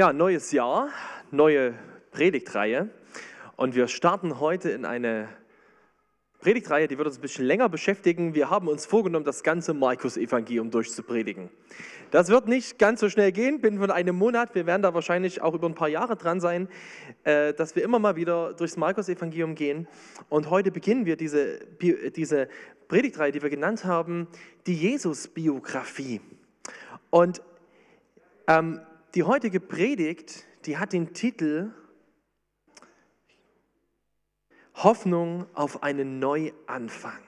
Ja, neues Jahr, neue Predigtreihe. Und wir starten heute in eine Predigtreihe, die wird uns ein bisschen länger beschäftigen. Wir haben uns vorgenommen, das ganze Markus-Evangelium durchzupredigen. Das wird nicht ganz so schnell gehen, bin von einem Monat. Wir werden da wahrscheinlich auch über ein paar Jahre dran sein, äh, dass wir immer mal wieder durchs Markus-Evangelium gehen. Und heute beginnen wir diese, diese Predigtreihe, die wir genannt haben, die Jesus-Biografie. Und ähm, die heutige Predigt, die hat den Titel Hoffnung auf einen Neuanfang.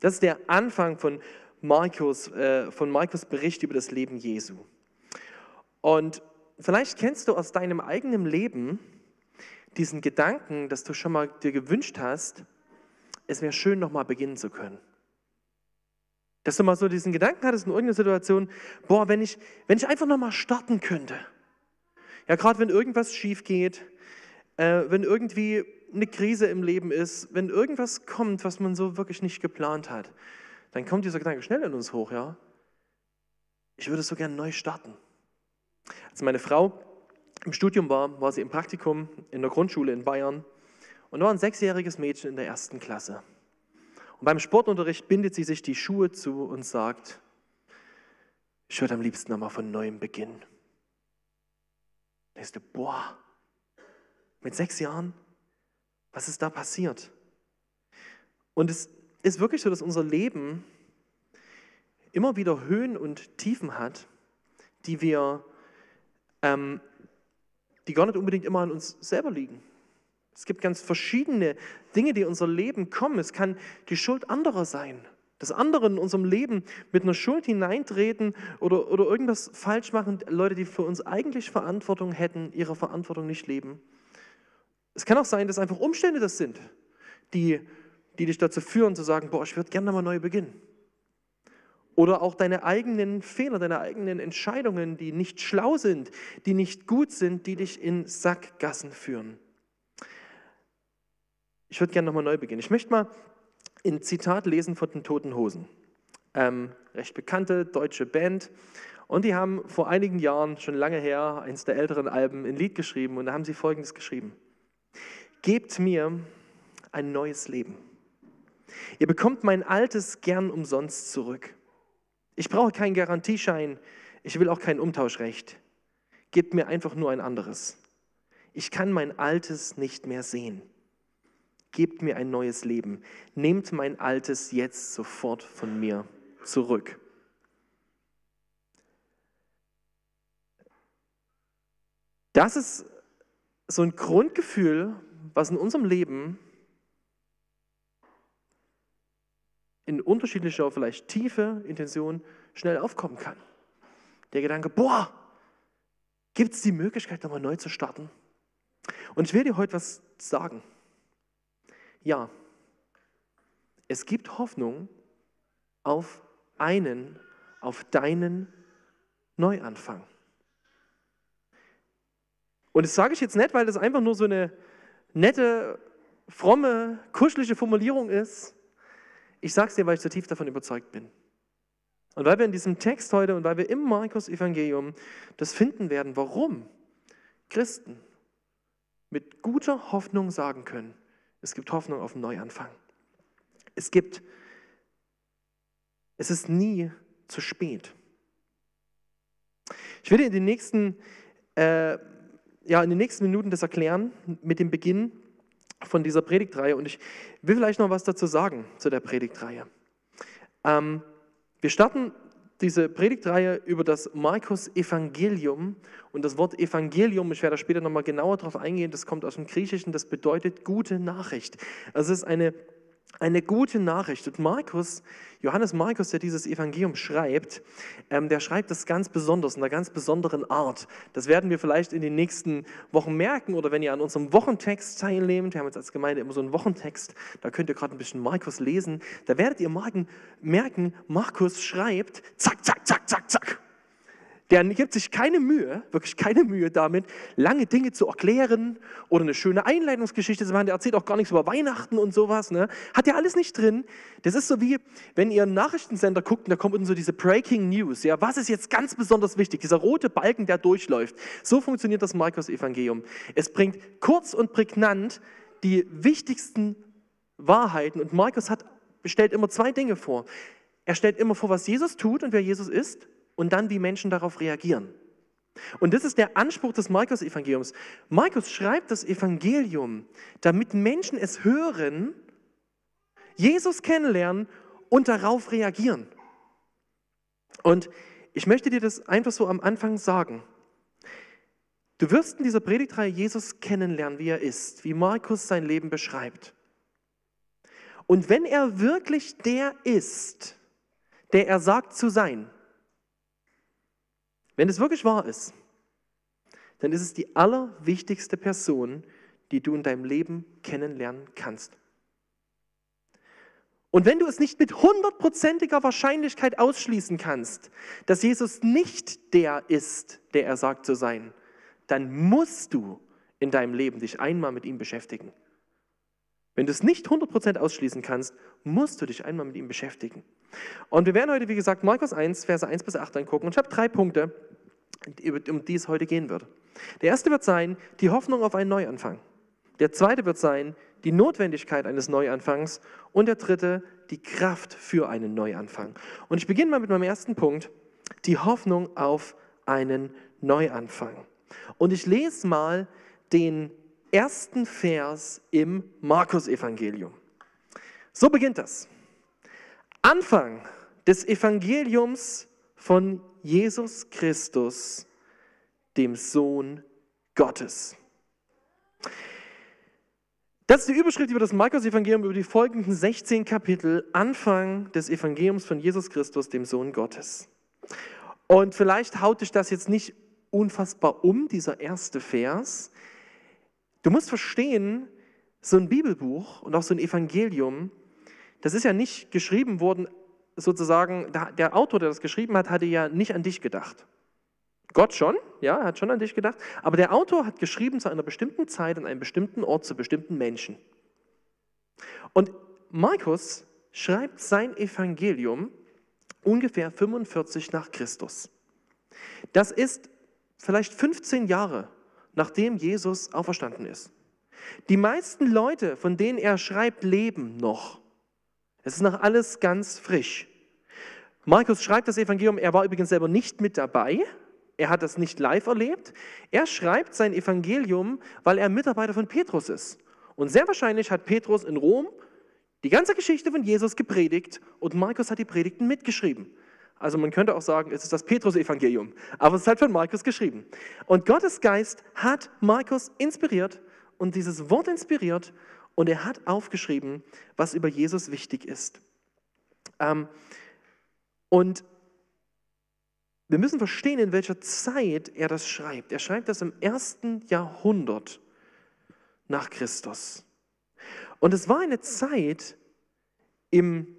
Das ist der Anfang von Markus, äh, von Markus Bericht über das Leben Jesu. Und vielleicht kennst du aus deinem eigenen Leben diesen Gedanken, dass du schon mal dir gewünscht hast, es wäre schön, nochmal beginnen zu können. Dass du mal so diesen Gedanken hattest in irgendeiner Situation, boah, wenn ich, wenn ich einfach nochmal starten könnte. Ja, gerade wenn irgendwas schief geht, äh, wenn irgendwie eine Krise im Leben ist, wenn irgendwas kommt, was man so wirklich nicht geplant hat, dann kommt dieser Gedanke schnell in uns hoch, ja. Ich würde so gerne neu starten. Als meine Frau im Studium war, war sie im Praktikum in der Grundschule in Bayern und war ein sechsjähriges Mädchen in der ersten Klasse. Und beim Sportunterricht bindet sie sich die Schuhe zu und sagt, ich würde am liebsten nochmal von neuem beginnen. Denkst du, boah, mit sechs Jahren? Was ist da passiert? Und es ist wirklich so, dass unser Leben immer wieder Höhen und Tiefen hat, die wir, ähm, die gar nicht unbedingt immer an uns selber liegen. Es gibt ganz verschiedene Dinge, die in unser Leben kommen. Es kann die Schuld anderer sein, dass andere in unserem Leben mit einer Schuld hineintreten oder, oder irgendwas falsch machen, Leute, die für uns eigentlich Verantwortung hätten, ihre Verantwortung nicht leben. Es kann auch sein, dass einfach Umstände das sind, die, die dich dazu führen zu sagen, boah, ich würde gerne mal neu beginnen. Oder auch deine eigenen Fehler, deine eigenen Entscheidungen, die nicht schlau sind, die nicht gut sind, die dich in Sackgassen führen. Ich würde gerne nochmal neu beginnen. Ich möchte mal ein Zitat lesen von den Toten Hosen. Ähm, recht bekannte deutsche Band. Und die haben vor einigen Jahren, schon lange her, eines der älteren Alben, ein Lied geschrieben. Und da haben sie Folgendes geschrieben. Gebt mir ein neues Leben. Ihr bekommt mein altes gern umsonst zurück. Ich brauche keinen Garantieschein. Ich will auch kein Umtauschrecht. Gebt mir einfach nur ein anderes. Ich kann mein altes nicht mehr sehen. Gebt mir ein neues Leben. Nehmt mein altes jetzt sofort von mir zurück. Das ist so ein Grundgefühl, was in unserem Leben in unterschiedlicher, vielleicht tiefe Intention schnell aufkommen kann. Der Gedanke, boah, gibt es die Möglichkeit, nochmal neu zu starten? Und ich will dir heute was sagen. Ja, es gibt Hoffnung auf einen, auf deinen Neuanfang. Und das sage ich jetzt nicht, weil das einfach nur so eine nette, fromme, kuschelige Formulierung ist. Ich sage es dir, weil ich zutiefst davon überzeugt bin. Und weil wir in diesem Text heute und weil wir im Markus-Evangelium das finden werden, warum Christen mit guter Hoffnung sagen können, es gibt Hoffnung auf einen Neuanfang. Es gibt, es ist nie zu spät. Ich werde in den nächsten, äh, ja, in den nächsten Minuten das erklären mit dem Beginn von dieser Predigtreihe und ich will vielleicht noch was dazu sagen zu der Predigtreihe. Ähm, wir starten diese Predigtreihe über das Markus-Evangelium. Und das Wort Evangelium, ich werde später nochmal genauer darauf eingehen, das kommt aus dem Griechischen, das bedeutet gute Nachricht. Also es ist eine eine gute Nachricht. Und Markus, Johannes Markus, der dieses Evangelium schreibt, ähm, der schreibt das ganz besonders, in einer ganz besonderen Art. Das werden wir vielleicht in den nächsten Wochen merken oder wenn ihr an unserem Wochentext teilnehmt, wir haben jetzt als Gemeinde immer so einen Wochentext, da könnt ihr gerade ein bisschen Markus lesen, da werdet ihr merken, merken Markus schreibt, zack, zack, zack, zack, zack. Der gibt sich keine Mühe, wirklich keine Mühe damit, lange Dinge zu erklären oder eine schöne Einleitungsgeschichte zu machen. Der erzählt auch gar nichts über Weihnachten und sowas. Ne? Hat ja alles nicht drin. Das ist so wie, wenn ihr einen Nachrichtensender guckt und da kommt unten so diese Breaking News. Ja, was ist jetzt ganz besonders wichtig? Dieser rote Balken, der durchläuft. So funktioniert das Markus-Evangelium. Es bringt kurz und prägnant die wichtigsten Wahrheiten. Und Markus hat, stellt immer zwei Dinge vor. Er stellt immer vor, was Jesus tut und wer Jesus ist und dann, wie Menschen darauf reagieren. Und das ist der Anspruch des Markus-Evangeliums. Markus schreibt das Evangelium, damit Menschen es hören, Jesus kennenlernen und darauf reagieren. Und ich möchte dir das einfach so am Anfang sagen. Du wirst in dieser Predigtreihe Jesus kennenlernen, wie er ist, wie Markus sein Leben beschreibt. Und wenn er wirklich der ist, der er sagt zu sein, wenn es wirklich wahr ist, dann ist es die allerwichtigste Person, die du in deinem Leben kennenlernen kannst. Und wenn du es nicht mit hundertprozentiger Wahrscheinlichkeit ausschließen kannst, dass Jesus nicht der ist, der er sagt zu sein, dann musst du in deinem Leben dich einmal mit ihm beschäftigen. Wenn du es nicht 100% ausschließen kannst, musst du dich einmal mit ihm beschäftigen. Und wir werden heute, wie gesagt, Markus 1, Verse 1 bis 8 angucken. Und ich habe drei Punkte, um die es heute gehen wird. Der erste wird sein, die Hoffnung auf einen Neuanfang. Der zweite wird sein, die Notwendigkeit eines Neuanfangs. Und der dritte, die Kraft für einen Neuanfang. Und ich beginne mal mit meinem ersten Punkt, die Hoffnung auf einen Neuanfang. Und ich lese mal den ersten Vers im Markus-Evangelium. So beginnt das. Anfang des Evangeliums von Jesus Christus, dem Sohn Gottes. Das ist die Überschrift über das Markus-Evangelium, über die folgenden 16 Kapitel, Anfang des Evangeliums von Jesus Christus, dem Sohn Gottes. Und vielleicht haut dich das jetzt nicht unfassbar um, dieser erste Vers. Du musst verstehen, so ein Bibelbuch und auch so ein Evangelium, das ist ja nicht geschrieben worden sozusagen, der Autor, der das geschrieben hat, hatte ja nicht an dich gedacht. Gott schon, ja, hat schon an dich gedacht, aber der Autor hat geschrieben zu einer bestimmten Zeit, an einem bestimmten Ort, zu bestimmten Menschen. Und Markus schreibt sein Evangelium ungefähr 45 nach Christus. Das ist vielleicht 15 Jahre, nachdem Jesus auferstanden ist. Die meisten Leute, von denen er schreibt, leben noch. Es ist noch alles ganz frisch. Markus schreibt das Evangelium, er war übrigens selber nicht mit dabei, er hat das nicht live erlebt. Er schreibt sein Evangelium, weil er Mitarbeiter von Petrus ist. Und sehr wahrscheinlich hat Petrus in Rom die ganze Geschichte von Jesus gepredigt und Markus hat die Predigten mitgeschrieben. Also man könnte auch sagen, es ist das Petrus-Evangelium, aber es ist halt von Markus geschrieben. Und Gottes Geist hat Markus inspiriert und dieses Wort inspiriert und er hat aufgeschrieben, was über Jesus wichtig ist. Ähm, und wir müssen verstehen, in welcher Zeit er das schreibt. Er schreibt das im ersten Jahrhundert nach Christus. Und es war eine Zeit, im,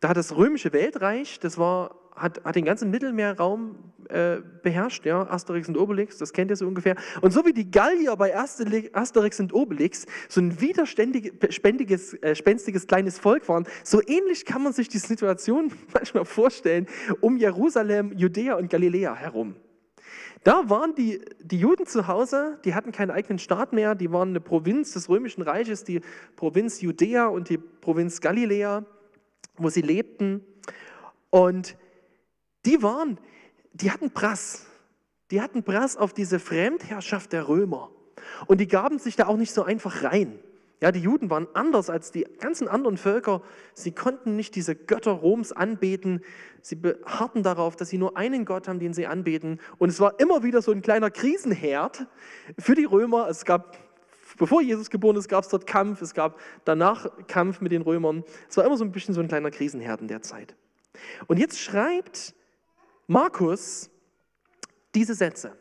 da das römische Weltreich, das war hat, hat den ganzen Mittelmeerraum äh, beherrscht, ja, Asterix und Obelix, das kennt ihr so ungefähr. Und so wie die Gallier bei Asterix und Obelix so ein widerspendiges, äh, spenstiges kleines Volk waren, so ähnlich kann man sich die Situation manchmal vorstellen um Jerusalem, Judäa und Galiläa herum. Da waren die, die Juden zu Hause, die hatten keinen eigenen Staat mehr, die waren eine Provinz des Römischen Reiches, die Provinz Judäa und die Provinz Galiläa, wo sie lebten. Und die waren, die hatten Prass. Die hatten Prass auf diese Fremdherrschaft der Römer. Und die gaben sich da auch nicht so einfach rein. Ja, die Juden waren anders als die ganzen anderen Völker. Sie konnten nicht diese Götter Roms anbeten. Sie beharrten darauf, dass sie nur einen Gott haben, den sie anbeten. Und es war immer wieder so ein kleiner Krisenherd für die Römer. Es gab, bevor Jesus geboren ist, gab es dort Kampf. Es gab danach Kampf mit den Römern. Es war immer so ein bisschen so ein kleiner Krisenherd in der Zeit. Und jetzt schreibt Markus diese Sätze.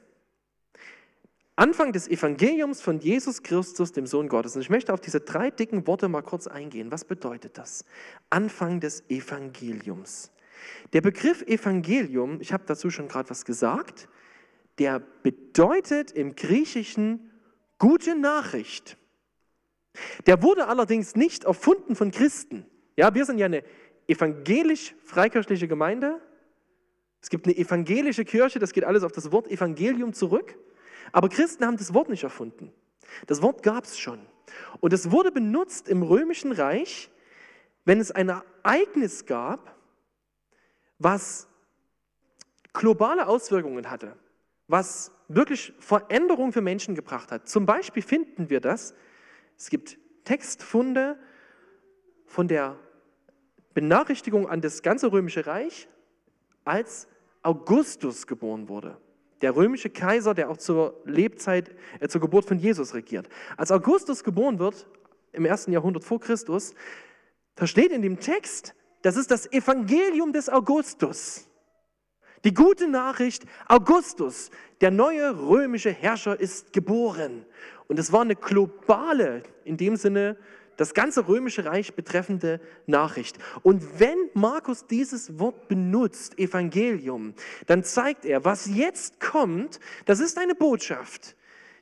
Anfang des Evangeliums von Jesus Christus, dem Sohn Gottes. Und ich möchte auf diese drei dicken Worte mal kurz eingehen. Was bedeutet das? Anfang des Evangeliums. Der Begriff Evangelium, ich habe dazu schon gerade was gesagt, der bedeutet im Griechischen gute Nachricht. Der wurde allerdings nicht erfunden von Christen. Ja, wir sind ja eine evangelisch-freikirchliche Gemeinde. Es gibt eine evangelische Kirche, das geht alles auf das Wort Evangelium zurück. Aber Christen haben das Wort nicht erfunden. Das Wort gab es schon. Und es wurde benutzt im Römischen Reich, wenn es ein Ereignis gab, was globale Auswirkungen hatte, was wirklich Veränderung für Menschen gebracht hat. Zum Beispiel finden wir das, es gibt Textfunde von der Benachrichtigung an das ganze römische Reich, als Augustus geboren wurde. Der römische Kaiser, der auch zur Lebzeit, äh, zur Geburt von Jesus regiert. Als Augustus geboren wird, im ersten Jahrhundert vor Christus, da steht in dem Text, das ist das Evangelium des Augustus. Die gute Nachricht, Augustus, der neue römische Herrscher, ist geboren. Und es war eine globale, in dem Sinne, das ganze römische Reich betreffende Nachricht. Und wenn Markus dieses Wort benutzt, Evangelium, dann zeigt er, was jetzt kommt, das ist eine Botschaft,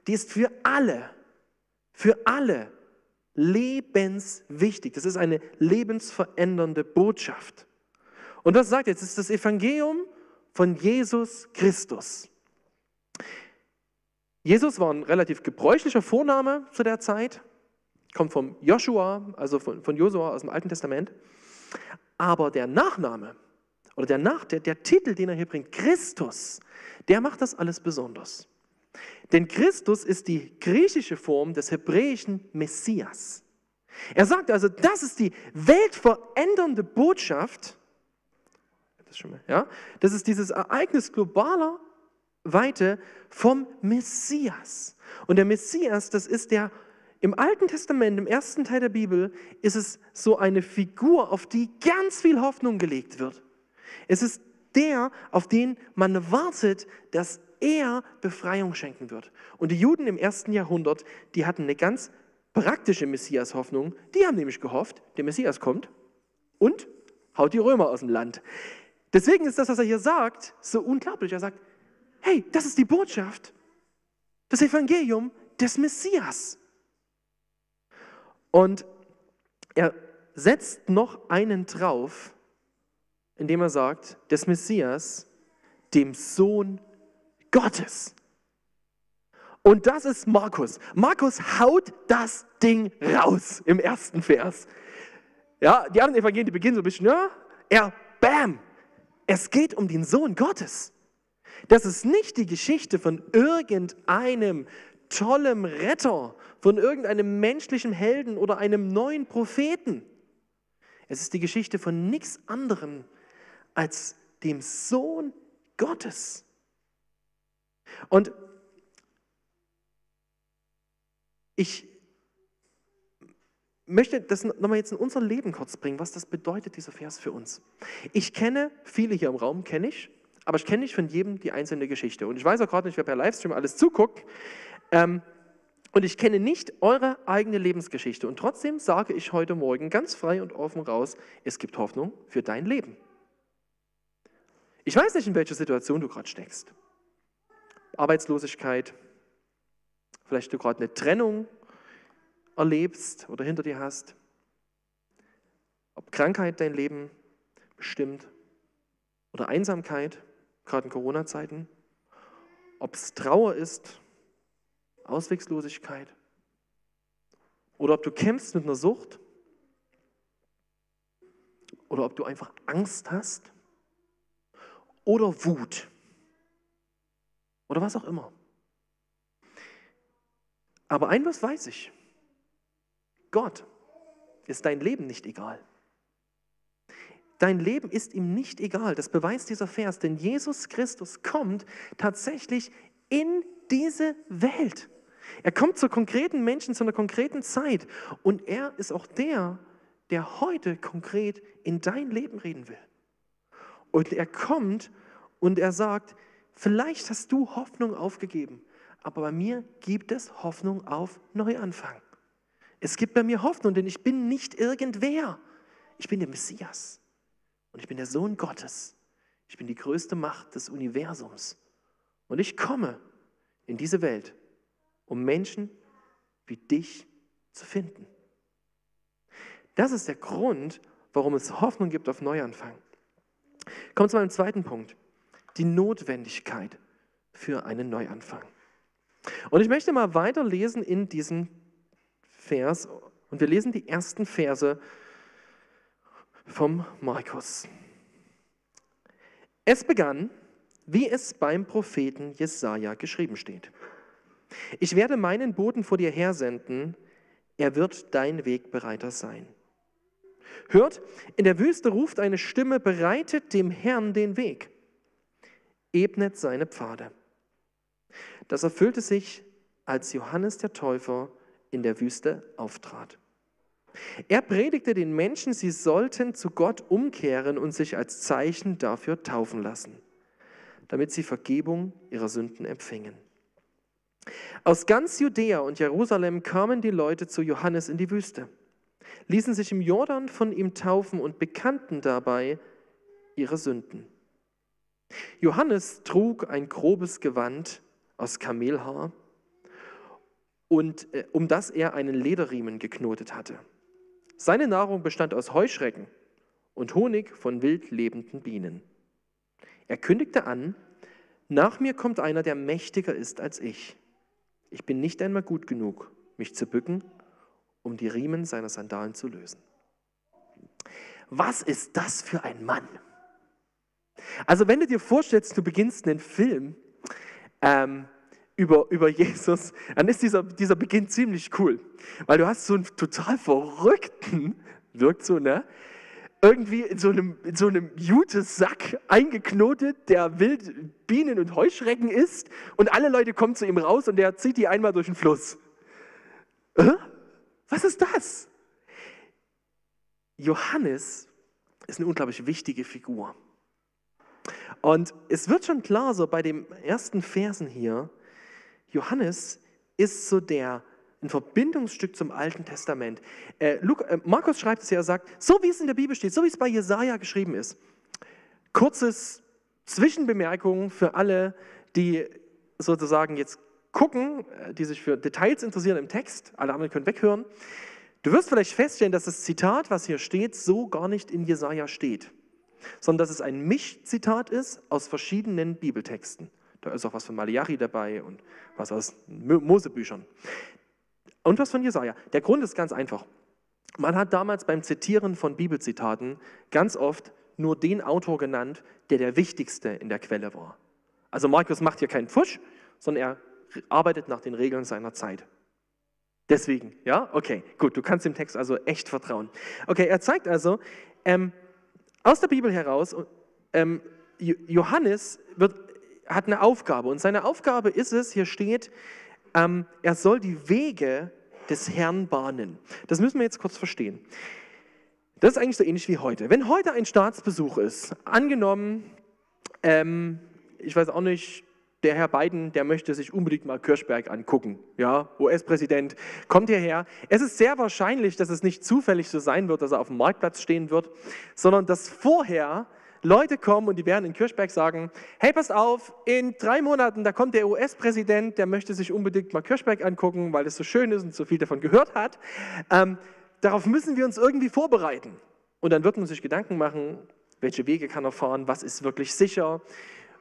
die ist für alle, für alle lebenswichtig. Das ist eine lebensverändernde Botschaft. Und das sagt jetzt, es ist das Evangelium von Jesus Christus. Jesus war ein relativ gebräuchlicher Vorname zu der Zeit, kommt vom Joshua, also von, von Josua aus dem Alten Testament. Aber der Nachname oder der, Nach, der, der Titel, den er hier bringt, Christus, der macht das alles besonders. Denn Christus ist die griechische Form des hebräischen Messias. Er sagt also, das ist die weltverändernde Botschaft. Das, schon mal, ja? das ist dieses Ereignis globaler Weite vom Messias. Und der Messias, das ist der, im Alten Testament, im ersten Teil der Bibel, ist es so eine Figur, auf die ganz viel Hoffnung gelegt wird. Es ist der, auf den man wartet, dass er Befreiung schenken wird. Und die Juden im ersten Jahrhundert, die hatten eine ganz praktische Messias-Hoffnung. Die haben nämlich gehofft, der Messias kommt und haut die Römer aus dem Land. Deswegen ist das, was er hier sagt, so unglaublich. Er sagt, hey, das ist die Botschaft, das Evangelium des Messias. Und er setzt noch einen drauf, indem er sagt, des Messias, dem Sohn Gottes. Und das ist Markus. Markus haut das Ding raus im ersten Vers. Ja, die anderen Evangelien, die beginnen so ein bisschen, ja, er, bam, es geht um den Sohn Gottes. Das ist nicht die Geschichte von irgendeinem tollen Retter, von irgendeinem menschlichen Helden oder einem neuen Propheten. Es ist die Geschichte von nichts anderem als dem Sohn Gottes. Und ich möchte das nochmal jetzt in unser Leben kurz bringen, was das bedeutet, dieser Vers für uns. Ich kenne, viele hier im Raum kenne ich, aber ich kenne nicht von jedem die einzelne Geschichte. Und ich weiß auch gerade nicht, wer per Livestream alles zuguckt. Ähm, und ich kenne nicht eure eigene Lebensgeschichte. Und trotzdem sage ich heute Morgen ganz frei und offen raus, es gibt Hoffnung für dein Leben. Ich weiß nicht, in welcher Situation du gerade steckst. Arbeitslosigkeit, vielleicht du gerade eine Trennung erlebst oder hinter dir hast, ob Krankheit dein Leben bestimmt oder Einsamkeit, gerade in Corona-Zeiten, ob es Trauer ist, Ausweglosigkeit oder ob du kämpfst mit einer Sucht oder ob du einfach Angst hast oder Wut oder was auch immer. Aber ein was weiß ich. Gott ist dein Leben nicht egal. Dein Leben ist ihm nicht egal. Das beweist dieser Vers, denn Jesus Christus kommt tatsächlich in diese Welt. Er kommt zu konkreten Menschen, zu einer konkreten Zeit. Und er ist auch der, der heute konkret in dein Leben reden will. Und er kommt und er sagt, Vielleicht hast du Hoffnung aufgegeben, aber bei mir gibt es Hoffnung auf Neuanfang. Es gibt bei mir Hoffnung, denn ich bin nicht irgendwer. Ich bin der Messias. und ich bin der Sohn Gottes. Ich bin die größte Macht des Universums. Und ich komme in diese Welt, um Menschen wie dich zu finden. Das ist der Grund, warum es Hoffnung gibt auf Neuanfang. Kommen wir zu meinem zweiten Punkt. Die Notwendigkeit für einen Neuanfang. Und ich möchte mal weiterlesen in diesem Vers. Und wir lesen die ersten Verse vom Markus. Es begann, wie es beim Propheten Jesaja geschrieben steht. Ich werde meinen Boten vor dir hersenden, er wird dein Wegbereiter sein. Hört, in der Wüste ruft eine Stimme, bereitet dem Herrn den Weg, ebnet seine Pfade. Das erfüllte sich, als Johannes der Täufer in der Wüste auftrat. Er predigte den Menschen, sie sollten zu Gott umkehren und sich als Zeichen dafür taufen lassen, damit sie Vergebung ihrer Sünden empfingen. Aus ganz Judäa und Jerusalem kamen die Leute zu Johannes in die Wüste, ließen sich im Jordan von ihm taufen und bekannten dabei ihre Sünden. Johannes trug ein grobes Gewand aus Kamelhaar und äh, um das er einen Lederriemen geknotet hatte. Seine Nahrung bestand aus Heuschrecken und Honig von wild lebenden Bienen. Er kündigte an, nach mir kommt einer, der mächtiger ist als ich. Ich bin nicht einmal gut genug, mich zu bücken, um die Riemen seiner Sandalen zu lösen. Was ist das für ein Mann? Also wenn du dir vorstellst, du beginnst einen Film ähm, über, über Jesus, dann ist dieser, dieser Beginn ziemlich cool. Weil du hast so einen total verrückten, wirkt so, ne? Irgendwie in so einem, in so einem Jutesack eingeknotet, der wild Bienen und Heuschrecken isst und alle Leute kommen zu ihm raus und der zieht die einmal durch den Fluss. Äh? Was ist das? Johannes ist eine unglaublich wichtige Figur. Und es wird schon klar, so bei den ersten Versen hier, Johannes ist so der, ein Verbindungsstück zum Alten Testament. Äh, Luke, äh, Markus schreibt es ja, sagt, so wie es in der Bibel steht, so wie es bei Jesaja geschrieben ist. Kurzes Zwischenbemerkung für alle, die sozusagen jetzt gucken, äh, die sich für Details interessieren im Text. Alle anderen können weghören. Du wirst vielleicht feststellen, dass das Zitat, was hier steht, so gar nicht in Jesaja steht sondern dass es ein Mischzitat ist aus verschiedenen Bibeltexten. Da ist auch was von Malachi dabei und was aus Mosebüchern. Und was von Jesaja. Der Grund ist ganz einfach. Man hat damals beim Zitieren von Bibelzitaten ganz oft nur den Autor genannt, der der wichtigste in der Quelle war. Also Markus macht hier keinen Pfusch, sondern er arbeitet nach den Regeln seiner Zeit. Deswegen, ja, okay, gut, du kannst dem Text also echt vertrauen. Okay, er zeigt also, ähm, aus der Bibel heraus, ähm, Johannes wird, hat eine Aufgabe und seine Aufgabe ist es, hier steht, ähm, er soll die Wege des Herrn bahnen. Das müssen wir jetzt kurz verstehen. Das ist eigentlich so ähnlich wie heute. Wenn heute ein Staatsbesuch ist, angenommen, ähm, ich weiß auch nicht, der Herr Biden, der möchte sich unbedingt mal Kirchberg angucken. Ja, US-Präsident, kommt hierher. Es ist sehr wahrscheinlich, dass es nicht zufällig so sein wird, dass er auf dem Marktplatz stehen wird, sondern dass vorher Leute kommen und die werden in Kirchberg sagen, hey, passt auf, in drei Monaten, da kommt der US-Präsident, der möchte sich unbedingt mal Kirchberg angucken, weil es so schön ist und so viel davon gehört hat. Ähm, darauf müssen wir uns irgendwie vorbereiten. Und dann wird man sich Gedanken machen, welche Wege kann er fahren, was ist wirklich sicher,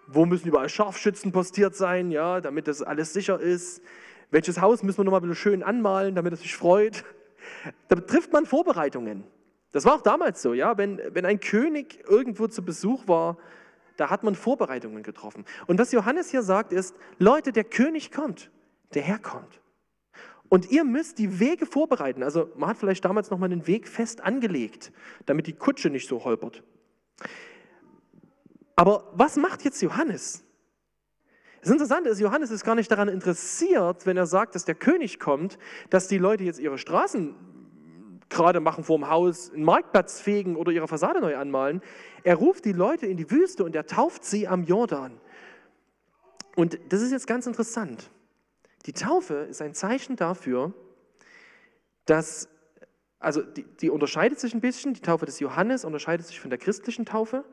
wo müssen überall Scharfschützen postiert sein, ja, damit das alles sicher ist? Welches Haus müssen wir nochmal schön anmalen, damit es sich freut? Da trifft man Vorbereitungen. Das war auch damals so, ja. Wenn, wenn ein König irgendwo zu Besuch war, da hat man Vorbereitungen getroffen. Und was Johannes hier sagt, ist: Leute, der König kommt, der Herr kommt. Und ihr müsst die Wege vorbereiten. Also, man hat vielleicht damals nochmal den Weg fest angelegt, damit die Kutsche nicht so holpert. Aber was macht jetzt Johannes? Das Interessante ist, Johannes ist gar nicht daran interessiert, wenn er sagt, dass der König kommt, dass die Leute jetzt ihre Straßen gerade machen vor dem Haus, einen Marktplatz fegen oder ihre Fassade neu anmalen. Er ruft die Leute in die Wüste und er tauft sie am Jordan. Und das ist jetzt ganz interessant. Die Taufe ist ein Zeichen dafür, dass also die, die, unterscheidet sich ein bisschen. Die Taufe des Johannes unterscheidet sich von der christlichen Taufe.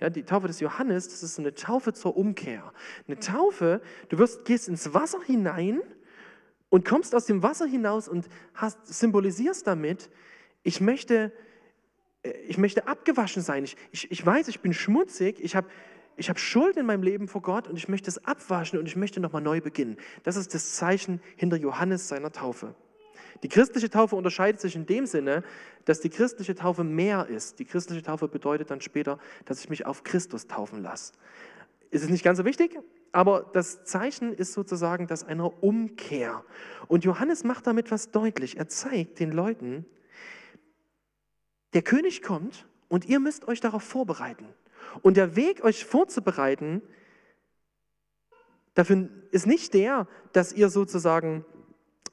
Ja, die Taufe des Johannes, das ist eine Taufe zur Umkehr. Eine Taufe, du wirst, gehst ins Wasser hinein und kommst aus dem Wasser hinaus und hast, symbolisierst damit, ich möchte, äh, ich möchte abgewaschen sein. Ich, ich, ich weiß, ich bin schmutzig, ich habe ich hab Schuld in meinem Leben vor Gott und ich möchte es abwaschen und ich möchte nochmal neu beginnen. Das ist das Zeichen hinter Johannes seiner Taufe. Die christliche Taufe unterscheidet sich in dem Sinne, dass die christliche Taufe mehr ist. Die christliche Taufe bedeutet dann später, dass ich mich auf Christus taufen lasse. Ist es nicht ganz so wichtig? Aber das Zeichen ist sozusagen das einer Umkehr. Und Johannes macht damit was deutlich. Er zeigt den Leuten, der König kommt und ihr müsst euch darauf vorbereiten. Und der Weg, euch vorzubereiten, dafür ist nicht der, dass ihr sozusagen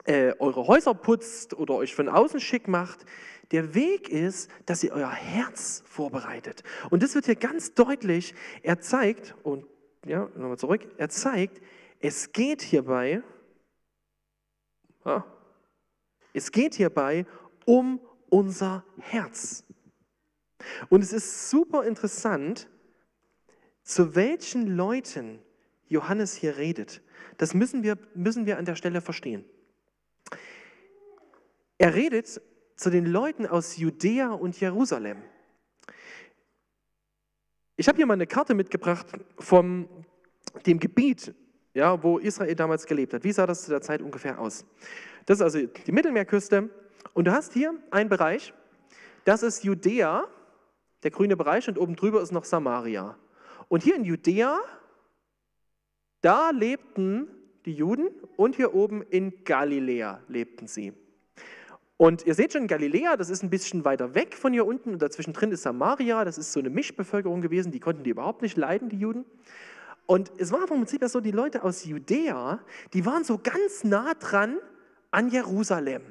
äh, eure Häuser putzt oder euch von außen schick macht. Der Weg ist, dass ihr euer Herz vorbereitet. Und das wird hier ganz deutlich. Er zeigt, und ja, nochmal zurück, er zeigt, es geht hierbei, ja, es geht hierbei um unser Herz. Und es ist super interessant, zu welchen Leuten Johannes hier redet. Das müssen wir, müssen wir an der Stelle verstehen. Er redet zu den Leuten aus Judäa und Jerusalem. Ich habe hier mal eine Karte mitgebracht von dem Gebiet, ja, wo Israel damals gelebt hat. Wie sah das zu der Zeit ungefähr aus? Das ist also die Mittelmeerküste. Und du hast hier einen Bereich, das ist Judäa, der grüne Bereich, und oben drüber ist noch Samaria. Und hier in Judäa, da lebten die Juden und hier oben in Galiläa lebten sie. Und ihr seht schon, Galiläa, das ist ein bisschen weiter weg von hier unten und dazwischen drin ist Samaria, das ist so eine Mischbevölkerung gewesen, die konnten die überhaupt nicht leiden, die Juden. Und es war vom Prinzip so, die Leute aus Judäa, die waren so ganz nah dran an Jerusalem.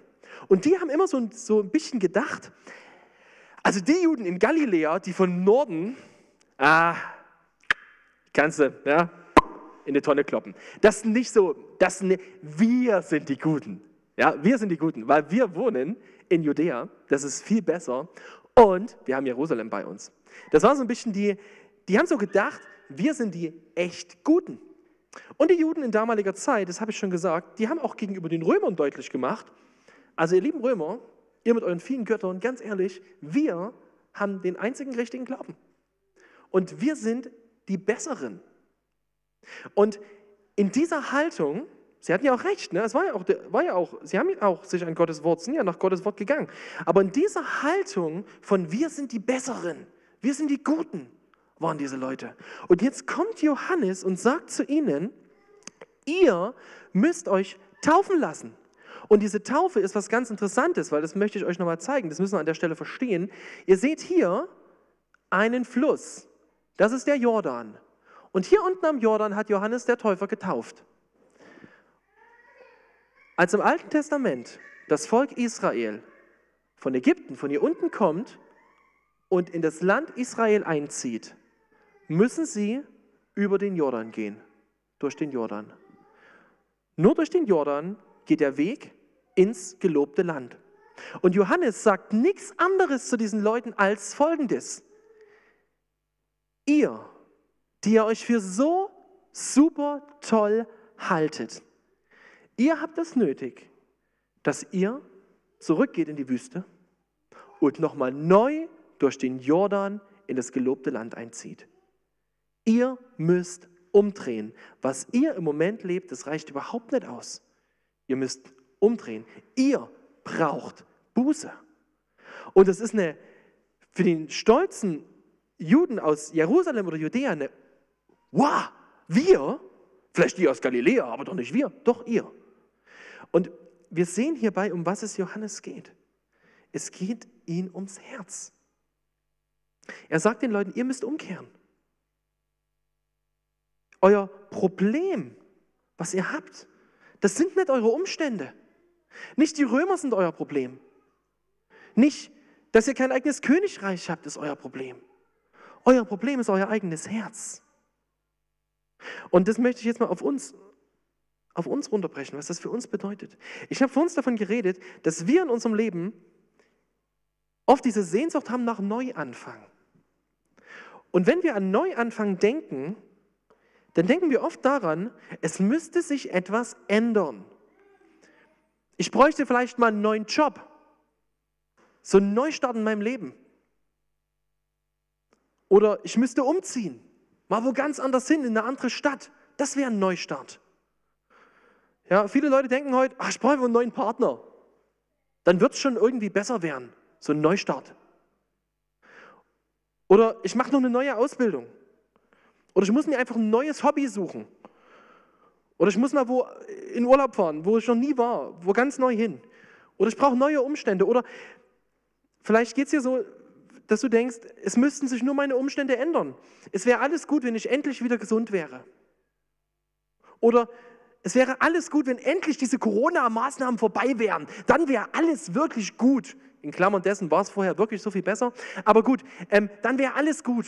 Und die haben immer so, so ein bisschen gedacht, also die Juden in Galiläa, die von Norden, ah, kannst du, ja, in die Tonne kloppen. Das sind nicht so, das sind, wir sind die Guten. Ja, wir sind die Guten, weil wir wohnen in Judäa, das ist viel besser und wir haben Jerusalem bei uns. Das war so ein bisschen die, die haben so gedacht, wir sind die echt Guten. Und die Juden in damaliger Zeit, das habe ich schon gesagt, die haben auch gegenüber den Römern deutlich gemacht, also ihr lieben Römer, ihr mit euren vielen Göttern, ganz ehrlich, wir haben den einzigen richtigen Glauben. Und wir sind die Besseren. Und in dieser Haltung Sie hatten ja auch recht, ne? es war ja auch, war ja auch, sie haben ja auch sich an Gottes Wort, sind ja nach Gottes Wort gegangen. Aber in dieser Haltung von wir sind die Besseren, wir sind die Guten, waren diese Leute. Und jetzt kommt Johannes und sagt zu ihnen, ihr müsst euch taufen lassen. Und diese Taufe ist was ganz Interessantes, weil das möchte ich euch nochmal zeigen, das müssen wir an der Stelle verstehen. Ihr seht hier einen Fluss, das ist der Jordan. Und hier unten am Jordan hat Johannes der Täufer getauft. Als im Alten Testament das Volk Israel von Ägypten, von hier unten kommt und in das Land Israel einzieht, müssen sie über den Jordan gehen, durch den Jordan. Nur durch den Jordan geht der Weg ins gelobte Land. Und Johannes sagt nichts anderes zu diesen Leuten als folgendes. Ihr, die ihr euch für so super toll haltet, Ihr habt es nötig, dass ihr zurückgeht in die Wüste und nochmal neu durch den Jordan in das gelobte Land einzieht. Ihr müsst umdrehen. Was ihr im Moment lebt, das reicht überhaupt nicht aus. Ihr müsst umdrehen. Ihr braucht Buße. Und das ist eine für den stolzen Juden aus Jerusalem oder Judäa eine, wow, wir, vielleicht die aus Galiläa, aber doch nicht wir, doch ihr. Und wir sehen hierbei, um was es Johannes geht. Es geht ihm ums Herz. Er sagt den Leuten, ihr müsst umkehren. Euer Problem, was ihr habt, das sind nicht eure Umstände. Nicht die Römer sind euer Problem. Nicht, dass ihr kein eigenes Königreich habt, ist euer Problem. Euer Problem ist euer eigenes Herz. Und das möchte ich jetzt mal auf uns auf uns runterbrechen, was das für uns bedeutet. Ich habe vor uns davon geredet, dass wir in unserem Leben oft diese Sehnsucht haben nach Neuanfang. Und wenn wir an Neuanfang denken, dann denken wir oft daran, es müsste sich etwas ändern. Ich bräuchte vielleicht mal einen neuen Job, so einen Neustart in meinem Leben. Oder ich müsste umziehen, mal wo ganz anders hin, in eine andere Stadt. Das wäre ein Neustart. Ja, viele Leute denken heute, ach, ich brauche einen neuen Partner. Dann wird es schon irgendwie besser werden. So ein Neustart. Oder ich mache noch eine neue Ausbildung. Oder ich muss mir einfach ein neues Hobby suchen. Oder ich muss mal wo in Urlaub fahren, wo ich noch nie war, wo ganz neu hin. Oder ich brauche neue Umstände. Oder vielleicht geht es dir so, dass du denkst, es müssten sich nur meine Umstände ändern. Es wäre alles gut, wenn ich endlich wieder gesund wäre. Oder es wäre alles gut, wenn endlich diese Corona-Maßnahmen vorbei wären. Dann wäre alles wirklich gut. In Klammern dessen war es vorher wirklich so viel besser. Aber gut, ähm, dann wäre alles gut.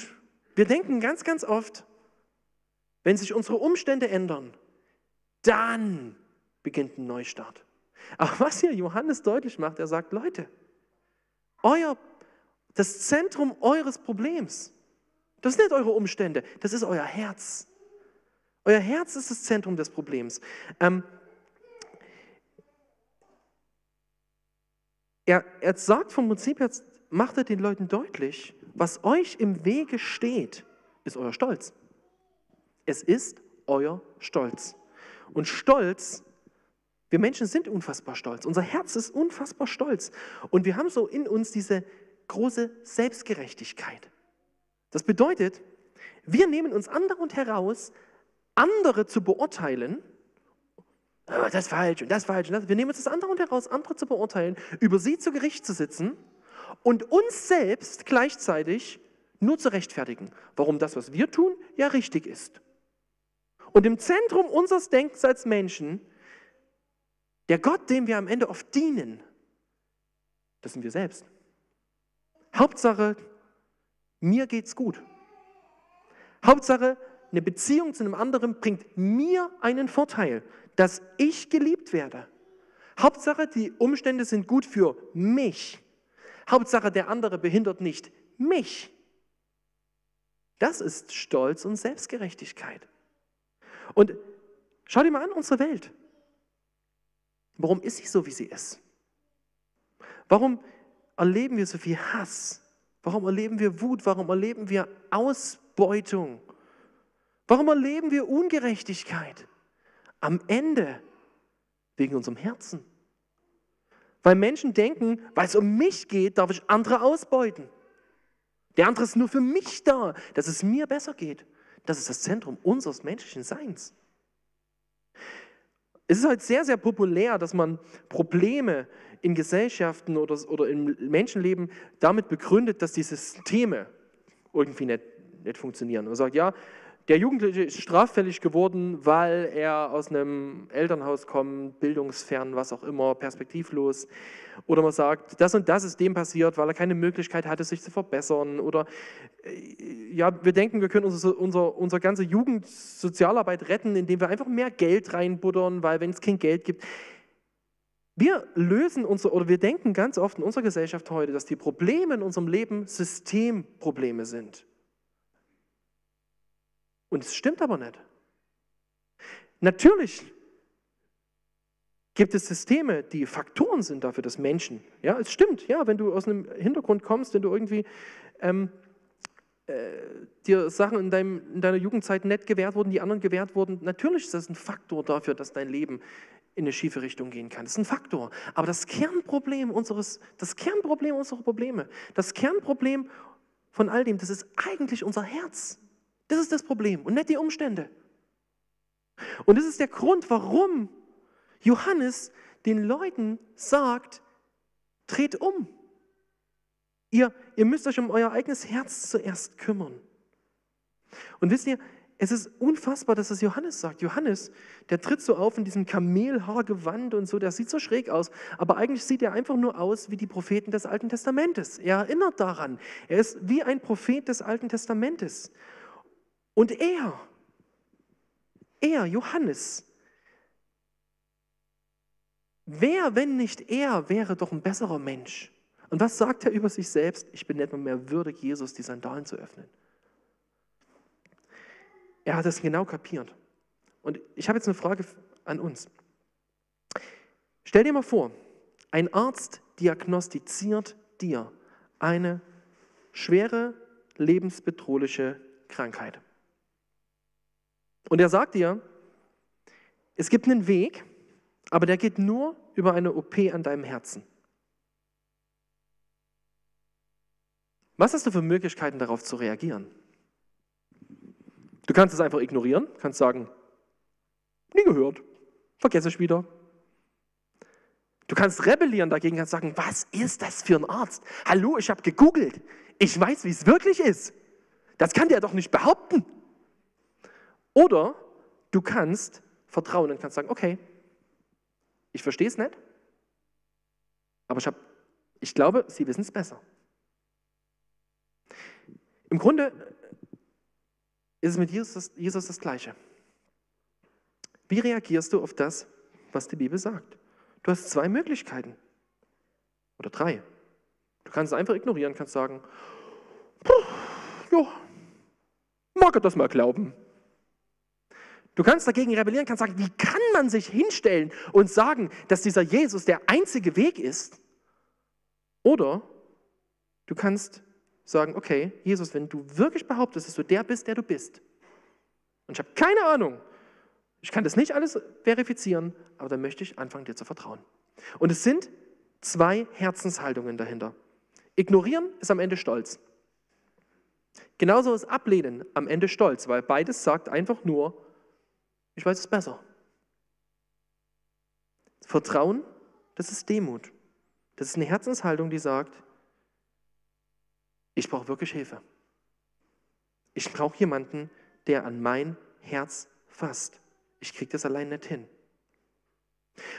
Wir denken ganz, ganz oft, wenn sich unsere Umstände ändern, dann beginnt ein Neustart. Aber was hier Johannes deutlich macht, er sagt, Leute, euer, das Zentrum eures Problems, das sind nicht eure Umstände, das ist euer Herz. Euer Herz ist das Zentrum des Problems. Ähm, er, er sagt vom Prinzip her, macht er den Leuten deutlich, was euch im Wege steht, ist euer Stolz. Es ist euer Stolz. Und Stolz, wir Menschen sind unfassbar stolz. Unser Herz ist unfassbar stolz. Und wir haben so in uns diese große Selbstgerechtigkeit. Das bedeutet, wir nehmen uns andauernd heraus, andere zu beurteilen, oh, das ist falsch und das ist falsch. Und das. Wir nehmen uns das andere und heraus, andere zu beurteilen, über sie zu Gericht zu sitzen und uns selbst gleichzeitig nur zu rechtfertigen, warum das, was wir tun, ja richtig ist. Und im Zentrum unseres Denkens als Menschen, der Gott, dem wir am Ende oft dienen, das sind wir selbst. Hauptsache, mir geht's gut. Hauptsache, eine Beziehung zu einem anderen bringt mir einen Vorteil, dass ich geliebt werde. Hauptsache, die Umstände sind gut für mich. Hauptsache, der andere behindert nicht mich. Das ist Stolz und Selbstgerechtigkeit. Und schau dir mal an, unsere Welt. Warum ist sie so, wie sie ist? Warum erleben wir so viel Hass? Warum erleben wir Wut? Warum erleben wir Ausbeutung? Warum erleben wir Ungerechtigkeit? Am Ende wegen unserem Herzen. Weil Menschen denken, weil es um mich geht, darf ich andere ausbeuten. Der andere ist nur für mich da, dass es mir besser geht. Das ist das Zentrum unseres menschlichen Seins. Es ist halt sehr, sehr populär, dass man Probleme in Gesellschaften oder, oder im Menschenleben damit begründet, dass die Systeme irgendwie nicht, nicht funktionieren. Man sagt, ja, der Jugendliche ist straffällig geworden, weil er aus einem Elternhaus kommt, bildungsfern, was auch immer, perspektivlos. Oder man sagt, das und das ist dem passiert, weil er keine Möglichkeit hatte, sich zu verbessern. Oder äh, ja, wir denken, wir können unsere, unser, unsere ganze Jugendsozialarbeit retten, indem wir einfach mehr Geld reinbuddern, weil wenn es kein Geld gibt. Wir lösen unsere, oder wir denken ganz oft in unserer Gesellschaft heute, dass die Probleme in unserem Leben Systemprobleme sind. Und es stimmt aber nicht. Natürlich gibt es Systeme, die Faktoren sind dafür, dass Menschen, ja, es stimmt, ja, wenn du aus einem Hintergrund kommst, wenn du irgendwie ähm, äh, dir Sachen in, deinem, in deiner Jugendzeit nicht gewährt wurden, die anderen gewährt wurden, natürlich ist das ein Faktor dafür, dass dein Leben in eine schiefe Richtung gehen kann. Das ist ein Faktor. Aber das Kernproblem unseres, das Kernproblem unserer Probleme, das Kernproblem von all dem, das ist eigentlich unser Herz. Das ist das Problem und nicht die Umstände. Und das ist der Grund, warum Johannes den Leuten sagt, dreht um. Ihr, ihr müsst euch um euer eigenes Herz zuerst kümmern. Und wisst ihr, es ist unfassbar, dass das Johannes sagt. Johannes, der tritt so auf in diesem Kamelhaargewand und so, der sieht so schräg aus, aber eigentlich sieht er einfach nur aus wie die Propheten des Alten Testamentes. Er erinnert daran. Er ist wie ein Prophet des Alten Testamentes. Und er, er, Johannes, wer, wenn nicht er, wäre doch ein besserer Mensch, Und was sagt er über sich selbst? Ich bin nicht mehr würdig, Jesus die Sandalen zu öffnen. Er hat es genau kapiert. Und ich habe jetzt eine Frage an uns. Stell dir mal vor, ein Arzt diagnostiziert dir eine schwere, lebensbedrohliche Krankheit. Und er sagt dir, es gibt einen Weg, aber der geht nur über eine OP an deinem Herzen. Was hast du für Möglichkeiten darauf zu reagieren? Du kannst es einfach ignorieren, kannst sagen, nie gehört, vergesse ich wieder. Du kannst rebellieren dagegen, kannst sagen, was ist das für ein Arzt? Hallo, ich habe gegoogelt, ich weiß, wie es wirklich ist. Das kann der doch nicht behaupten. Oder du kannst vertrauen und kannst sagen, okay, ich verstehe es nicht, aber ich, hab, ich glaube, Sie wissen es besser. Im Grunde ist es mit Jesus, Jesus das Gleiche. Wie reagierst du auf das, was die Bibel sagt? Du hast zwei Möglichkeiten. Oder drei. Du kannst es einfach ignorieren, kannst sagen, ja, mag er das mal glauben. Du kannst dagegen rebellieren, kannst sagen, wie kann man sich hinstellen und sagen, dass dieser Jesus der einzige Weg ist? Oder du kannst sagen, okay, Jesus, wenn du wirklich behauptest, dass du der bist, der du bist, und ich habe keine Ahnung, ich kann das nicht alles verifizieren, aber dann möchte ich anfangen, dir zu vertrauen. Und es sind zwei Herzenshaltungen dahinter. Ignorieren ist am Ende Stolz. Genauso ist Ablehnen am Ende Stolz, weil beides sagt einfach nur, ich weiß es besser. Vertrauen, das ist Demut. Das ist eine Herzenshaltung, die sagt, ich brauche wirklich Hilfe. Ich brauche jemanden, der an mein Herz fasst. Ich kriege das allein nicht hin.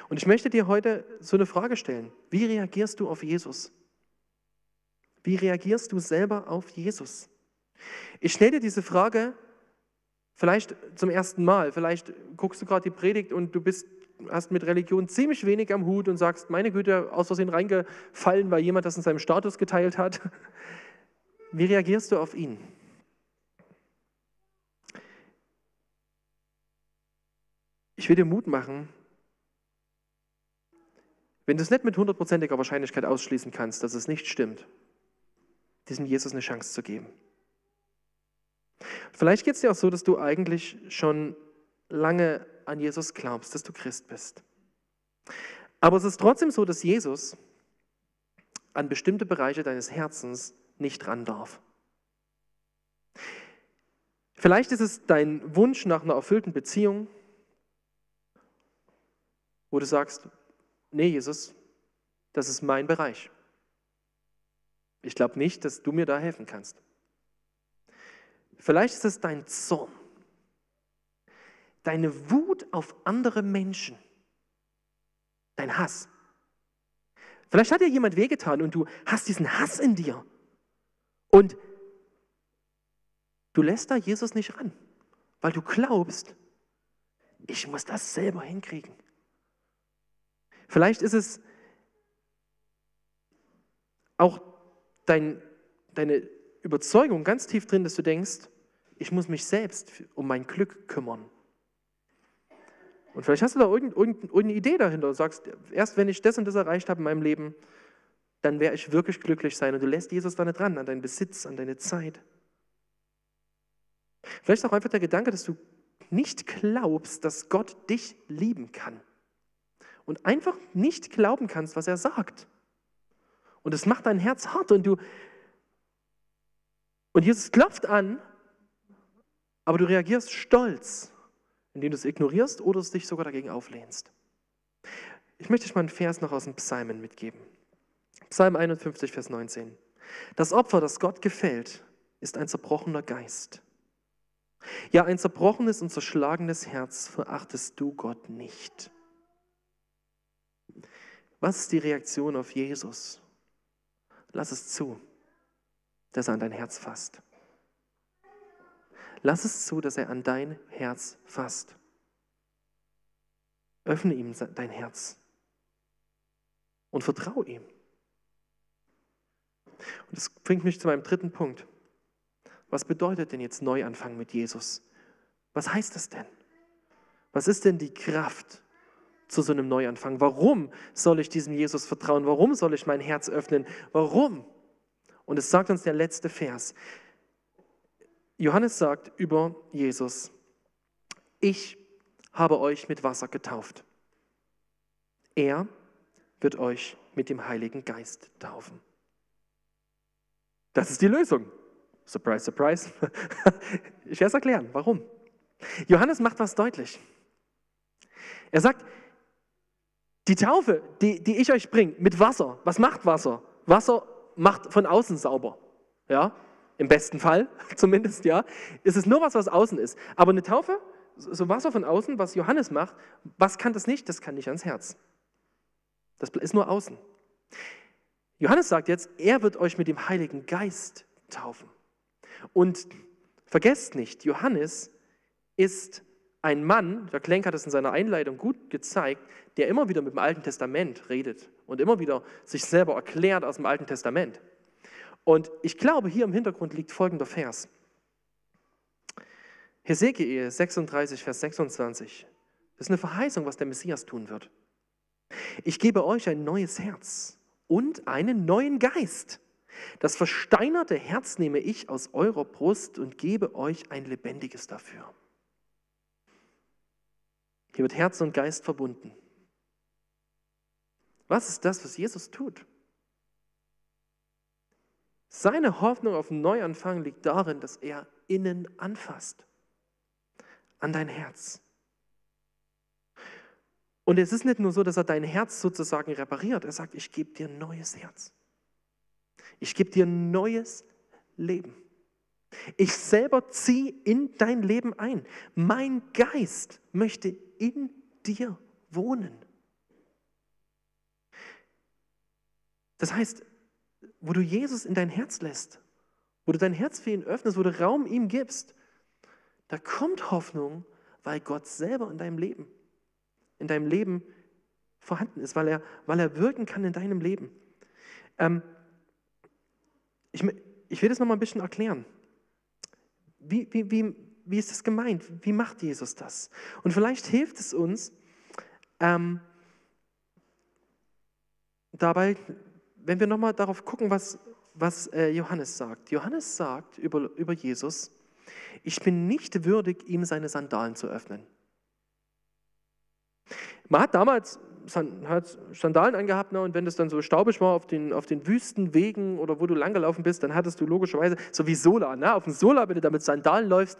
Und ich möchte dir heute so eine Frage stellen. Wie reagierst du auf Jesus? Wie reagierst du selber auf Jesus? Ich stelle dir diese Frage vielleicht zum ersten Mal. Vielleicht guckst du gerade die Predigt und du bist, hast mit Religion ziemlich wenig am Hut und sagst, meine Güte, aus Versehen reingefallen, weil jemand das in seinem Status geteilt hat. Wie reagierst du auf ihn? Ich will dir Mut machen, wenn du es nicht mit hundertprozentiger Wahrscheinlichkeit ausschließen kannst, dass es nicht stimmt, diesem Jesus eine Chance zu geben. Vielleicht geht es dir auch so, dass du eigentlich schon lange an Jesus glaubst, dass du Christ bist. Aber es ist trotzdem so, dass Jesus an bestimmte Bereiche deines Herzens nicht ran darf. Vielleicht ist es dein Wunsch nach einer erfüllten Beziehung, wo du sagst, nee Jesus, das ist mein Bereich. Ich glaube nicht, dass du mir da helfen kannst. Vielleicht ist es dein Zorn, deine Wut auf andere Menschen, dein Hass. Vielleicht hat dir jemand wehgetan und du hast diesen Hass in dir. Und du lässt da Jesus nicht ran, weil du glaubst, ich muss das selber hinkriegen. Vielleicht ist es auch dein, deine Überzeugung ganz tief drin, dass du denkst, ich muss mich selbst um mein Glück kümmern. Und vielleicht hast du da irgendeine Idee dahinter und sagst, erst wenn ich das und das erreicht habe in meinem Leben, dann werde ich wirklich glücklich sein. Und du lässt Jesus da nicht ran, an deinen Besitz, an deine Zeit. Vielleicht auch einfach der Gedanke, dass du nicht glaubst, dass Gott dich lieben kann. Und einfach nicht glauben kannst, was er sagt. Und es macht dein Herz hart und du. Und Jesus klopft an, aber du reagierst stolz, indem du es ignorierst oder es dich sogar dagegen auflehnst. Ich möchte euch mal einen Vers noch aus dem Psalmen mitgeben. Psalm 51, Vers 19. Das Opfer, das Gott gefällt, ist ein zerbrochener Geist. Ja, ein zerbrochenes und zerschlagenes Herz verachtest du Gott nicht. Was ist die Reaktion auf Jesus? Lass es zu, dass er an dein Herz fasst. Lass es zu, dass er an dein Herz fasst. Öffne ihm dein Herz und vertraue ihm. Und das bringt mich zu meinem dritten Punkt. Was bedeutet denn jetzt Neuanfang mit Jesus? Was heißt das denn? Was ist denn die Kraft zu so einem Neuanfang? Warum soll ich diesem Jesus vertrauen? Warum soll ich mein Herz öffnen? Warum? Und es sagt uns der letzte Vers. Johannes sagt über Jesus, ich habe euch mit Wasser getauft. Er wird euch mit dem Heiligen Geist taufen. Das ist die Lösung. Surprise, surprise. Ich werde es erklären. Warum? Johannes macht was deutlich. Er sagt, die Taufe, die, die ich euch bringe, mit Wasser, was macht Wasser? Wasser macht von außen sauber. Ja, im besten Fall zumindest, ja. Es ist nur was, was außen ist. Aber eine Taufe, so Wasser von außen, was Johannes macht, was kann das nicht? Das kann nicht ans Herz. Das ist nur außen. Johannes sagt jetzt, er wird euch mit dem Heiligen Geist taufen. Und vergesst nicht, Johannes ist ein Mann, der Klenk hat es in seiner Einleitung gut gezeigt, der immer wieder mit dem Alten Testament redet und immer wieder sich selber erklärt aus dem Alten Testament. Und ich glaube, hier im Hintergrund liegt folgender Vers. Hesekiel 36, Vers 26. Das ist eine Verheißung, was der Messias tun wird. Ich gebe euch ein neues Herz und einen neuen Geist. Das versteinerte Herz nehme ich aus eurer Brust und gebe euch ein lebendiges dafür. Hier wird Herz und Geist verbunden. Was ist das, was Jesus tut? Seine Hoffnung auf einen Neuanfang liegt darin, dass er innen anfasst, an dein Herz. Und es ist nicht nur so, dass er dein Herz sozusagen repariert, er sagt, ich gebe dir ein neues Herz. Ich gebe dir ein neues Leben. Ich selber ziehe in dein Leben ein. Mein Geist möchte in dir wohnen. Das heißt, wo du Jesus in dein Herz lässt, wo du dein Herz für ihn öffnest, wo du Raum ihm gibst, da kommt Hoffnung, weil Gott selber in deinem Leben, in deinem Leben vorhanden ist, weil er, weil er wirken kann in deinem Leben. Ähm, ich, ich will das nochmal ein bisschen erklären. Wie, wie, wie, wie ist das gemeint? Wie macht Jesus das? Und vielleicht hilft es uns ähm, dabei, wenn wir nochmal darauf gucken, was, was äh, Johannes sagt. Johannes sagt über, über Jesus, ich bin nicht würdig, ihm seine Sandalen zu öffnen. Man hat damals hat Sandalen angehabt ne, und wenn es dann so staubig war auf den, auf den Wüstenwegen oder wo du langgelaufen bist, dann hattest du logischerweise, so wie Sola, ne, auf dem Sola, wenn du da mit Sandalen läufst,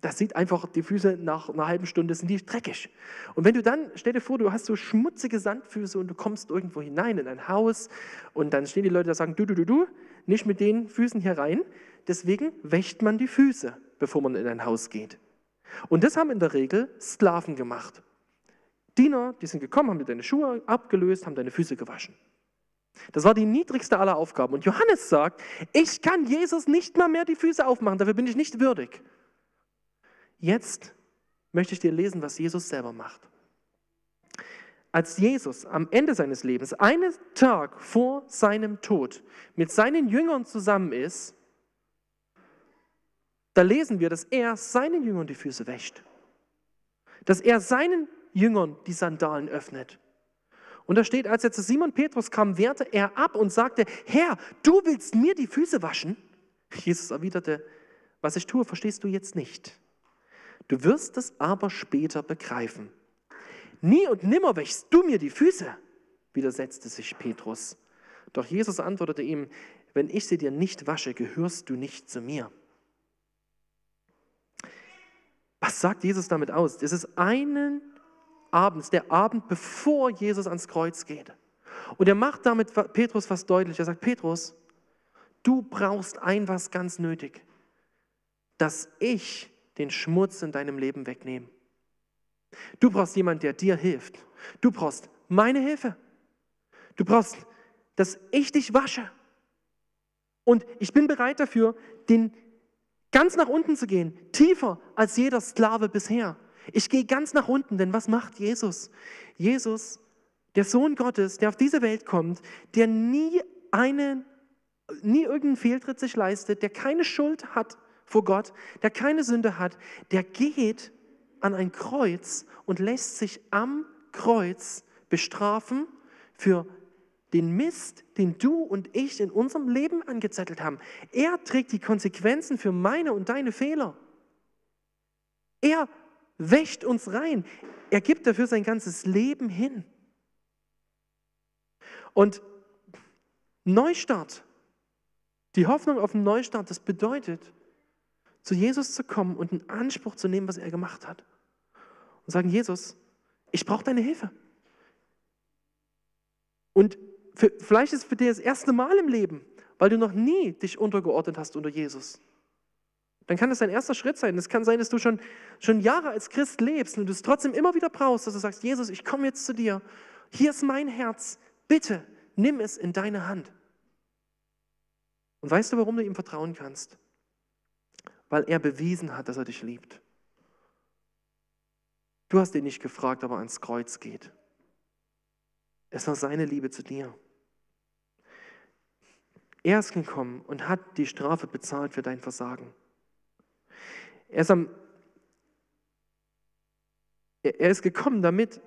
das sieht einfach, die Füße nach einer halben Stunde sind die dreckig. Und wenn du dann, stell dir vor, du hast so schmutzige Sandfüße und du kommst irgendwo hinein in ein Haus und dann stehen die Leute da und sagen, du, du, du, du, nicht mit den Füßen hier rein. Deswegen wäscht man die Füße, bevor man in ein Haus geht. Und das haben in der Regel Sklaven gemacht. Diener, die sind gekommen, haben dir deine Schuhe abgelöst, haben deine Füße gewaschen. Das war die niedrigste aller Aufgaben. Und Johannes sagt, ich kann Jesus nicht mal mehr die Füße aufmachen, dafür bin ich nicht würdig. Jetzt möchte ich dir lesen, was Jesus selber macht. Als Jesus am Ende seines Lebens, einen Tag vor seinem Tod, mit seinen Jüngern zusammen ist, da lesen wir, dass er seinen Jüngern die Füße wäscht. Dass er seinen Jüngern die Sandalen öffnet. Und da steht, als er zu Simon Petrus kam, wehrte er ab und sagte, Herr, du willst mir die Füße waschen? Jesus erwiderte, was ich tue, verstehst du jetzt nicht. Du wirst es aber später begreifen. Nie und nimmer wächst du mir die Füße, widersetzte sich Petrus. Doch Jesus antwortete ihm, wenn ich sie dir nicht wasche, gehörst du nicht zu mir. Was sagt Jesus damit aus? Das ist einen abends, der Abend, bevor Jesus ans Kreuz geht. Und er macht damit Petrus was deutlich. Er sagt, Petrus, du brauchst ein was ganz nötig, dass ich den Schmutz in deinem Leben wegnehme. Du brauchst jemanden, der dir hilft. Du brauchst meine Hilfe. Du brauchst, dass ich dich wasche. Und ich bin bereit dafür, den ganz nach unten zu gehen, tiefer als jeder Sklave bisher. Ich gehe ganz nach unten, denn was macht Jesus? Jesus, der Sohn Gottes, der auf diese Welt kommt, der nie einen nie irgendeinen Fehltritt sich leistet, der keine Schuld hat vor Gott, der keine Sünde hat, der geht an ein Kreuz und lässt sich am Kreuz bestrafen für den Mist, den du und ich in unserem Leben angezettelt haben. Er trägt die Konsequenzen für meine und deine Fehler. Er wäscht uns rein. Er gibt dafür sein ganzes Leben hin. Und Neustart, die Hoffnung auf einen Neustart, das bedeutet, zu Jesus zu kommen und in Anspruch zu nehmen, was er gemacht hat. Und sagen, Jesus, ich brauche deine Hilfe. Und für, vielleicht ist es für dich das erste Mal im Leben, weil du noch nie dich untergeordnet hast unter Jesus. Dann kann das dein erster Schritt sein. Es kann sein, dass du schon, schon Jahre als Christ lebst und du es trotzdem immer wieder brauchst, dass du sagst, Jesus, ich komme jetzt zu dir. Hier ist mein Herz. Bitte nimm es in deine Hand. Und weißt du, warum du ihm vertrauen kannst? Weil er bewiesen hat, dass er dich liebt. Du hast ihn nicht gefragt, ob er ans Kreuz geht. Es war seine Liebe zu dir. Er ist gekommen und hat die Strafe bezahlt für dein Versagen. Er ist, am, er ist gekommen, damit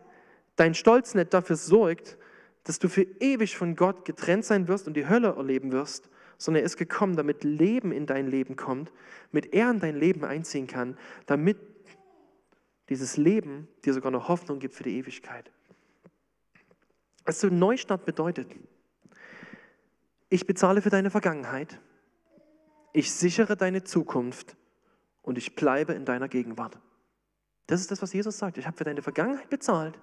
dein Stolz nicht dafür sorgt, dass du für ewig von Gott getrennt sein wirst und die Hölle erleben wirst, sondern er ist gekommen, damit Leben in dein Leben kommt, mit er in dein Leben einziehen kann, damit dieses Leben dir sogar eine Hoffnung gibt für die Ewigkeit. Also Neustart bedeutet, ich bezahle für deine Vergangenheit, ich sichere deine Zukunft und ich bleibe in deiner Gegenwart. Das ist das, was Jesus sagt. Ich habe für deine Vergangenheit bezahlt,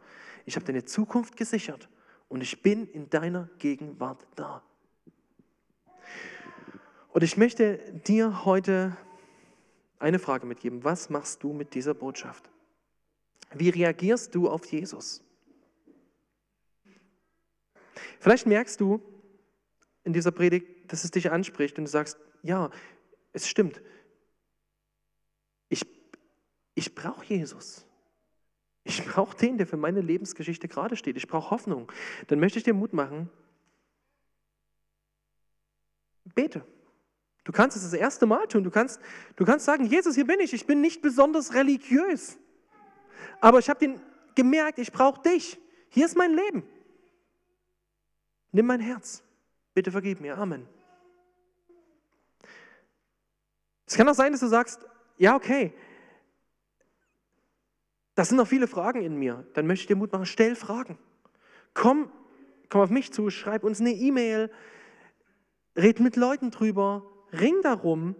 ich habe deine Zukunft gesichert und ich bin in deiner Gegenwart da. Und ich möchte dir heute eine Frage mitgeben. Was machst du mit dieser Botschaft? Wie reagierst du auf Jesus? Vielleicht merkst du in dieser Predigt, dass es dich anspricht und du sagst, ja, es stimmt. Ich, brauche Jesus. Ich brauche den, der für meine Lebensgeschichte gerade steht. Ich brauche Hoffnung. Dann möchte ich dir Mut machen. Bete. Du kannst es das erste Mal tun. Du kannst, du kannst sagen, Jesus, hier bin ich. Ich bin nicht besonders religiös. Aber ich habe gemerkt, ich brauche dich. Hier ist mein Leben. Nimm mein Herz. Bitte vergib mir. Amen. Es kann auch sein, dass du sagst, ja, okay, das sind noch viele Fragen in mir. Dann möchte ich dir Mut machen, stell Fragen. Komm, komm auf mich zu, schreib uns eine E-Mail, red mit Leuten drüber, ring darum.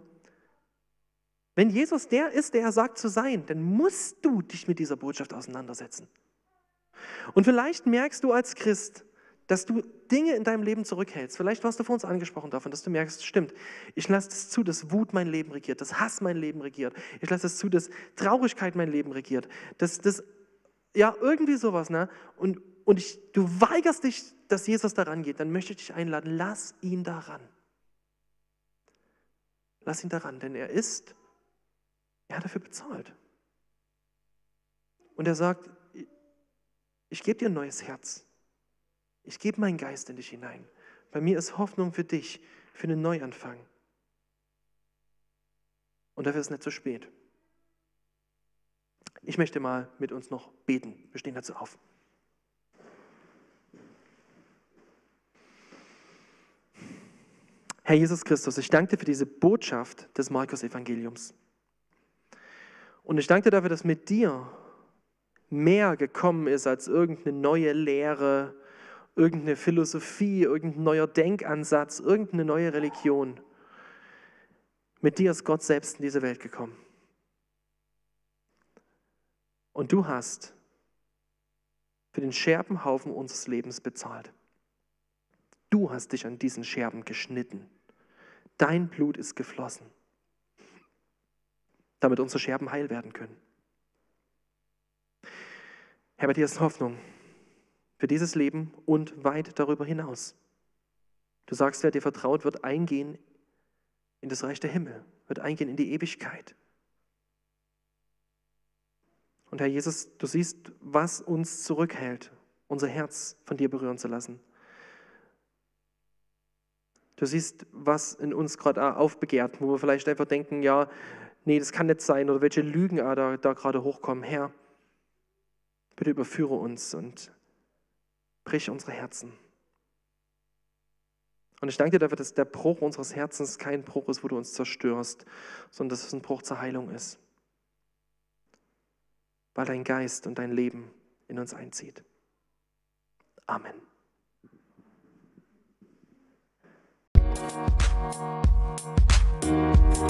Wenn Jesus der ist, der er sagt zu sein, dann musst du dich mit dieser Botschaft auseinandersetzen. Und vielleicht merkst du als Christ, dass du Dinge in deinem Leben zurückhältst. Vielleicht warst du vor uns angesprochen davon, dass du merkst, stimmt, ich lasse es zu, dass Wut mein Leben regiert, dass Hass mein Leben regiert. Ich lasse es zu, dass Traurigkeit mein Leben regiert. Dass das, ja, irgendwie sowas, ne? Und, und ich, du weigerst dich, dass Jesus daran geht, dann möchte ich dich einladen, lass ihn daran. Lass ihn daran, denn er ist, er hat dafür bezahlt. Und er sagt, ich gebe dir ein neues Herz. Ich gebe meinen Geist in dich hinein. Bei mir ist Hoffnung für dich, für einen Neuanfang. Und dafür ist es nicht zu spät. Ich möchte mal mit uns noch beten. Wir stehen dazu auf. Herr Jesus Christus, ich danke dir für diese Botschaft des Markus-Evangeliums. Und ich danke dir dafür, dass mit dir mehr gekommen ist als irgendeine neue Lehre, irgendeine Philosophie, irgendein neuer Denkansatz, irgendeine neue Religion. Mit dir ist Gott selbst in diese Welt gekommen. Und du hast für den Scherbenhaufen unseres Lebens bezahlt. Du hast dich an diesen Scherben geschnitten. Dein Blut ist geflossen, damit unsere Scherben heil werden können. Herr, bei dir ist Hoffnung für dieses Leben und weit darüber hinaus. Du sagst, wer dir vertraut, wird eingehen in das Reich der Himmel, wird eingehen in die Ewigkeit. Und Herr Jesus, du siehst, was uns zurückhält, unser Herz von dir berühren zu lassen. Du siehst, was in uns gerade aufbegehrt, wo wir vielleicht einfach denken, ja, nee, das kann nicht sein oder welche Lügen da, da gerade hochkommen. Herr, bitte überführe uns und Brich unsere Herzen. Und ich danke dir dafür, dass der Bruch unseres Herzens kein Bruch ist, wo du uns zerstörst, sondern dass es ein Bruch zur Heilung ist. Weil dein Geist und dein Leben in uns einzieht. Amen. Musik